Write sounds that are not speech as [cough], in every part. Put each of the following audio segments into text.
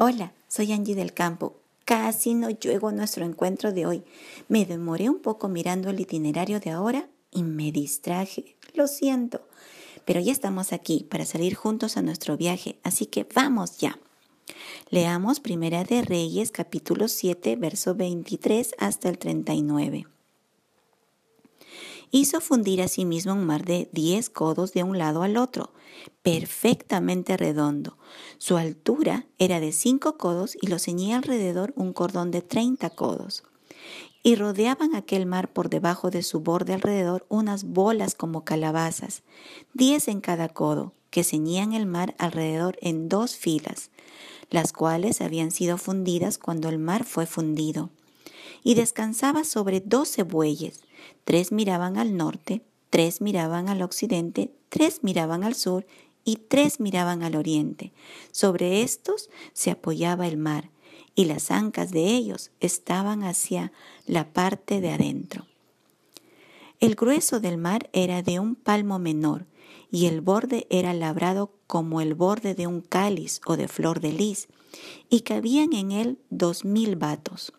Hola, soy Angie del Campo. Casi no llego a nuestro encuentro de hoy. Me demoré un poco mirando el itinerario de ahora y me distraje. Lo siento. Pero ya estamos aquí para salir juntos a nuestro viaje, así que vamos ya. Leamos Primera de Reyes capítulo 7, verso 23 hasta el 39 hizo fundir a sí mismo un mar de diez codos de un lado al otro, perfectamente redondo. Su altura era de cinco codos y lo ceñía alrededor un cordón de treinta codos. Y rodeaban aquel mar por debajo de su borde alrededor unas bolas como calabazas, diez en cada codo, que ceñían el mar alrededor en dos filas, las cuales habían sido fundidas cuando el mar fue fundido y descansaba sobre doce bueyes. Tres miraban al norte, tres miraban al occidente, tres miraban al sur y tres miraban al oriente. Sobre estos se apoyaba el mar y las ancas de ellos estaban hacia la parte de adentro. El grueso del mar era de un palmo menor y el borde era labrado como el borde de un cáliz o de flor de lis, y cabían en él dos mil vatos.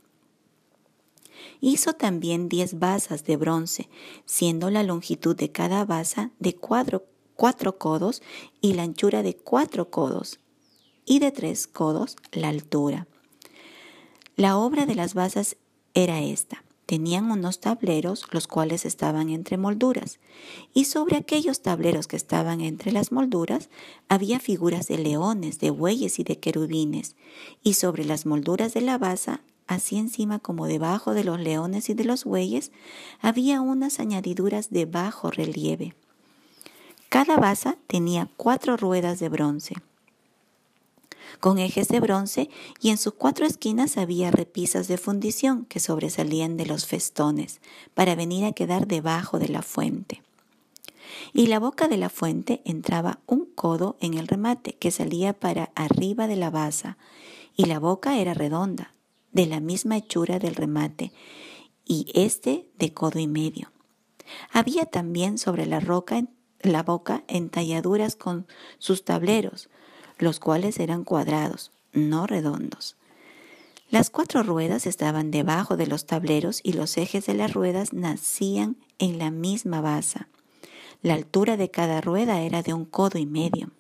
Hizo también diez basas de bronce, siendo la longitud de cada basa de cuatro, codos y la anchura de cuatro codos, y de tres codos la altura. La obra de las basas era esta. Tenían unos tableros, los cuales estaban entre molduras, y sobre aquellos tableros que estaban entre las molduras había figuras de leones, de bueyes y de querubines, y sobre las molduras de la basa así encima como debajo de los leones y de los bueyes, había unas añadiduras de bajo relieve. Cada basa tenía cuatro ruedas de bronce, con ejes de bronce, y en sus cuatro esquinas había repisas de fundición que sobresalían de los festones para venir a quedar debajo de la fuente. Y la boca de la fuente entraba un codo en el remate que salía para arriba de la basa, y la boca era redonda, de la misma hechura del remate, y este de codo y medio. Había también sobre la roca la boca entalladuras con sus tableros, los cuales eran cuadrados, no redondos. Las cuatro ruedas estaban debajo de los tableros y los ejes de las ruedas nacían en la misma basa. La altura de cada rueda era de un codo y medio.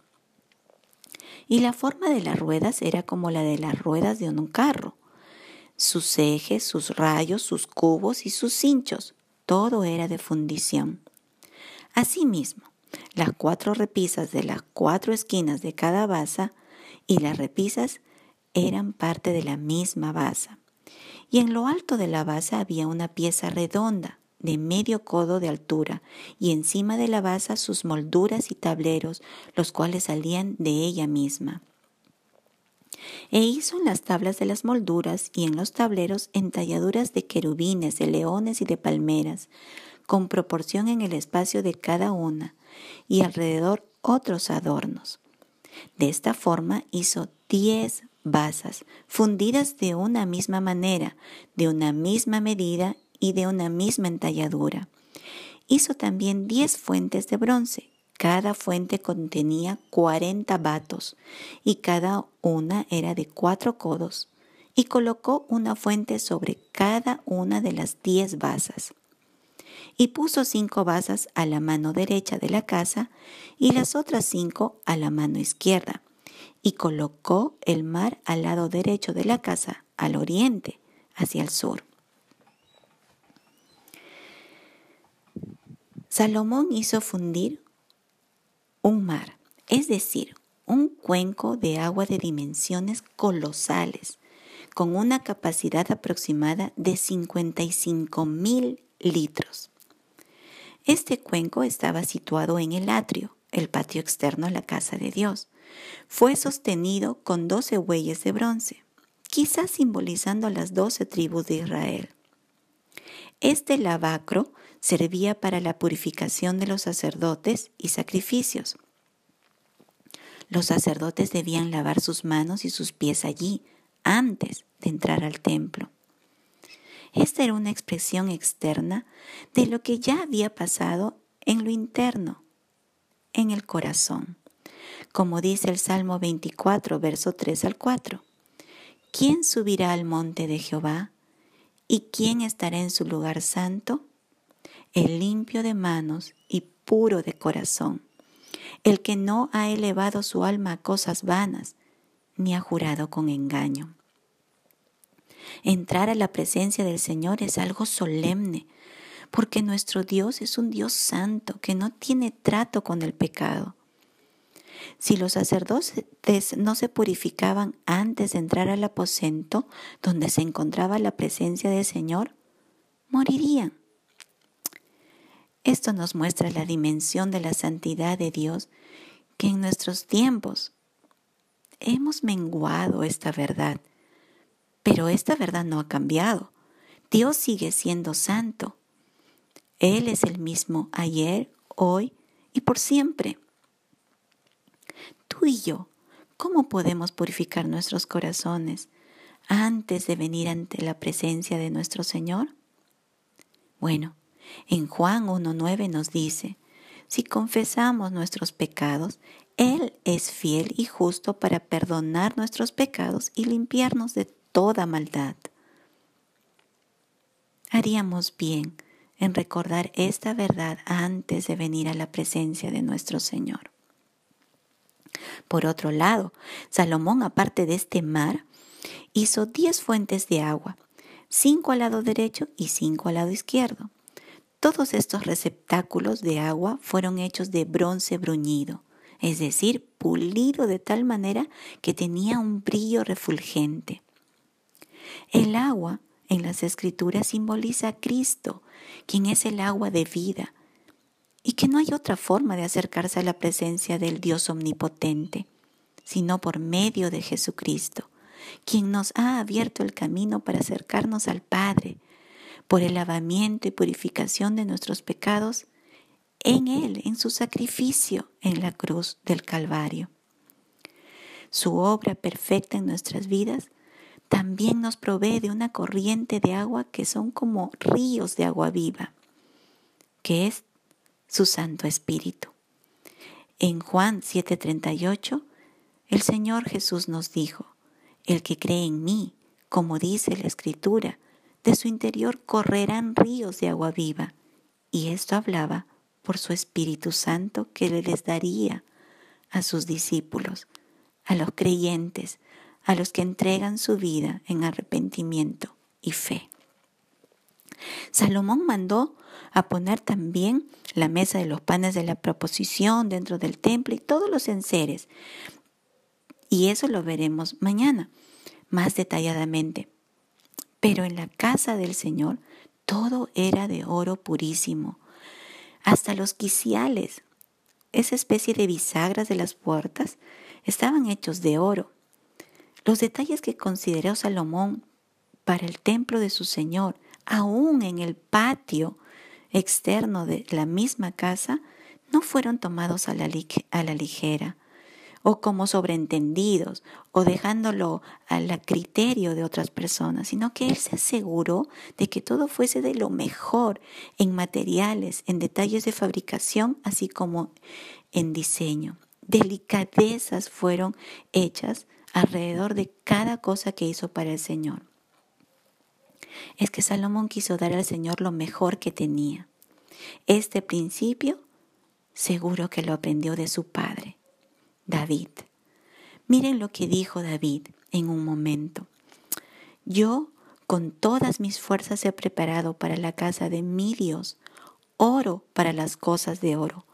Y la forma de las ruedas era como la de las ruedas de un carro sus ejes, sus rayos, sus cubos y sus cinchos. Todo era de fundición. Asimismo, las cuatro repisas de las cuatro esquinas de cada basa y las repisas eran parte de la misma basa. Y en lo alto de la basa había una pieza redonda de medio codo de altura y encima de la basa sus molduras y tableros, los cuales salían de ella misma. E hizo en las tablas de las molduras y en los tableros entalladuras de querubines, de leones y de palmeras, con proporción en el espacio de cada una, y alrededor otros adornos. De esta forma hizo diez basas, fundidas de una misma manera, de una misma medida y de una misma entalladura. Hizo también diez fuentes de bronce, cada fuente contenía cuarenta batos y cada una era de cuatro codos y colocó una fuente sobre cada una de las diez basas. Y puso cinco basas a la mano derecha de la casa y las otras cinco a la mano izquierda. Y colocó el mar al lado derecho de la casa, al oriente, hacia el sur. Salomón hizo fundir un mar, es decir, un cuenco de agua de dimensiones colosales, con una capacidad aproximada de 55 mil litros. Este cuenco estaba situado en el atrio, el patio externo a la casa de Dios. Fue sostenido con doce bueyes de bronce, quizás simbolizando las doce tribus de Israel. Este lavacro servía para la purificación de los sacerdotes y sacrificios. Los sacerdotes debían lavar sus manos y sus pies allí antes de entrar al templo. Esta era una expresión externa de lo que ya había pasado en lo interno, en el corazón. Como dice el Salmo 24, verso 3 al 4. ¿quién subirá al monte de Jehová? ¿Y quién estará en su lugar santo? El limpio de manos y puro de corazón, el que no ha elevado su alma a cosas vanas, ni ha jurado con engaño. Entrar a la presencia del Señor es algo solemne, porque nuestro Dios es un Dios santo que no tiene trato con el pecado. Si los sacerdotes no se purificaban antes de entrar al aposento donde se encontraba la presencia del Señor, morirían. Esto nos muestra la dimensión de la santidad de Dios que en nuestros tiempos hemos menguado esta verdad. Pero esta verdad no ha cambiado. Dios sigue siendo santo. Él es el mismo ayer, hoy y por siempre tú y yo, ¿cómo podemos purificar nuestros corazones antes de venir ante la presencia de nuestro Señor? Bueno, en Juan 1.9 nos dice, si confesamos nuestros pecados, Él es fiel y justo para perdonar nuestros pecados y limpiarnos de toda maldad. Haríamos bien en recordar esta verdad antes de venir a la presencia de nuestro Señor. Por otro lado, Salomón, aparte de este mar, hizo diez fuentes de agua, cinco al lado derecho y cinco al lado izquierdo. Todos estos receptáculos de agua fueron hechos de bronce bruñido, es decir, pulido de tal manera que tenía un brillo refulgente. El agua en las escrituras simboliza a Cristo, quien es el agua de vida, y que no hay otra forma de acercarse a la presencia del Dios omnipotente, sino por medio de Jesucristo, quien nos ha abierto el camino para acercarnos al Padre, por el lavamiento y purificación de nuestros pecados en Él, en su sacrificio en la cruz del Calvario. Su obra perfecta en nuestras vidas también nos provee de una corriente de agua que son como ríos de agua viva, que es su Santo Espíritu. En Juan 7:38, el Señor Jesús nos dijo, el que cree en mí, como dice la Escritura, de su interior correrán ríos de agua viva. Y esto hablaba por su Espíritu Santo que le les daría a sus discípulos, a los creyentes, a los que entregan su vida en arrepentimiento y fe. Salomón mandó a poner también la mesa de los panes de la proposición dentro del templo y todos los enseres. Y eso lo veremos mañana, más detalladamente. Pero en la casa del Señor todo era de oro purísimo, hasta los quiciales, esa especie de bisagras de las puertas, estaban hechos de oro. Los detalles que consideró Salomón para el templo de su Señor, aún en el patio externo de la misma casa, no fueron tomados a la, a la ligera o como sobreentendidos o dejándolo al criterio de otras personas, sino que él se aseguró de que todo fuese de lo mejor en materiales, en detalles de fabricación, así como en diseño. Delicadezas fueron hechas alrededor de cada cosa que hizo para el Señor es que Salomón quiso dar al Señor lo mejor que tenía. Este principio seguro que lo aprendió de su padre, David. Miren lo que dijo David en un momento. Yo con todas mis fuerzas he preparado para la casa de mi Dios oro para las cosas de oro,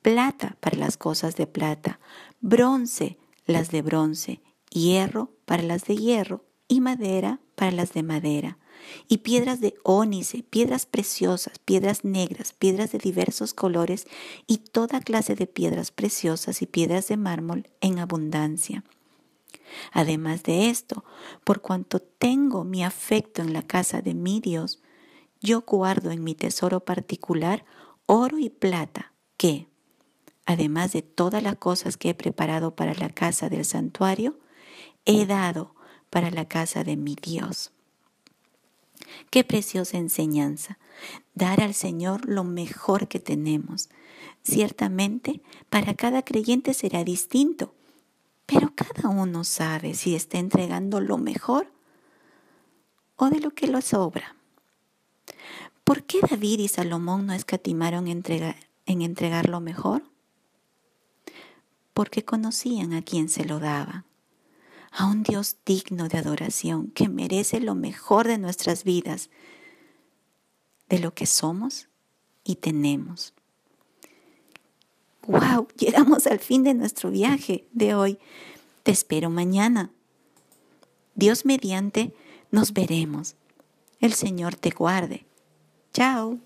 plata para las cosas de plata, bronce las de bronce, hierro para las de hierro y madera para las de madera y piedras de ónice, piedras preciosas, piedras negras, piedras de diversos colores y toda clase de piedras preciosas y piedras de mármol en abundancia. Además de esto, por cuanto tengo mi afecto en la casa de mi Dios, yo guardo en mi tesoro particular oro y plata que, además de todas las cosas que he preparado para la casa del santuario, he dado para la casa de mi Dios. Qué preciosa enseñanza. Dar al Señor lo mejor que tenemos. Ciertamente, para cada creyente será distinto, Pero cada uno sabe si está entregando lo mejor o de lo que lo sobra. ¿Por qué David y Salomón no escatimaron en entregar, en entregar lo mejor? Porque conocían a quien se lo daba, a un Dios digno de adoración que merece lo mejor de nuestras vidas, de lo que somos y tenemos. ¡Wow! [laughs] Llegamos al fin de nuestro viaje de hoy. Te espero mañana. Dios mediante, nos veremos. El Señor te guarde. Chao.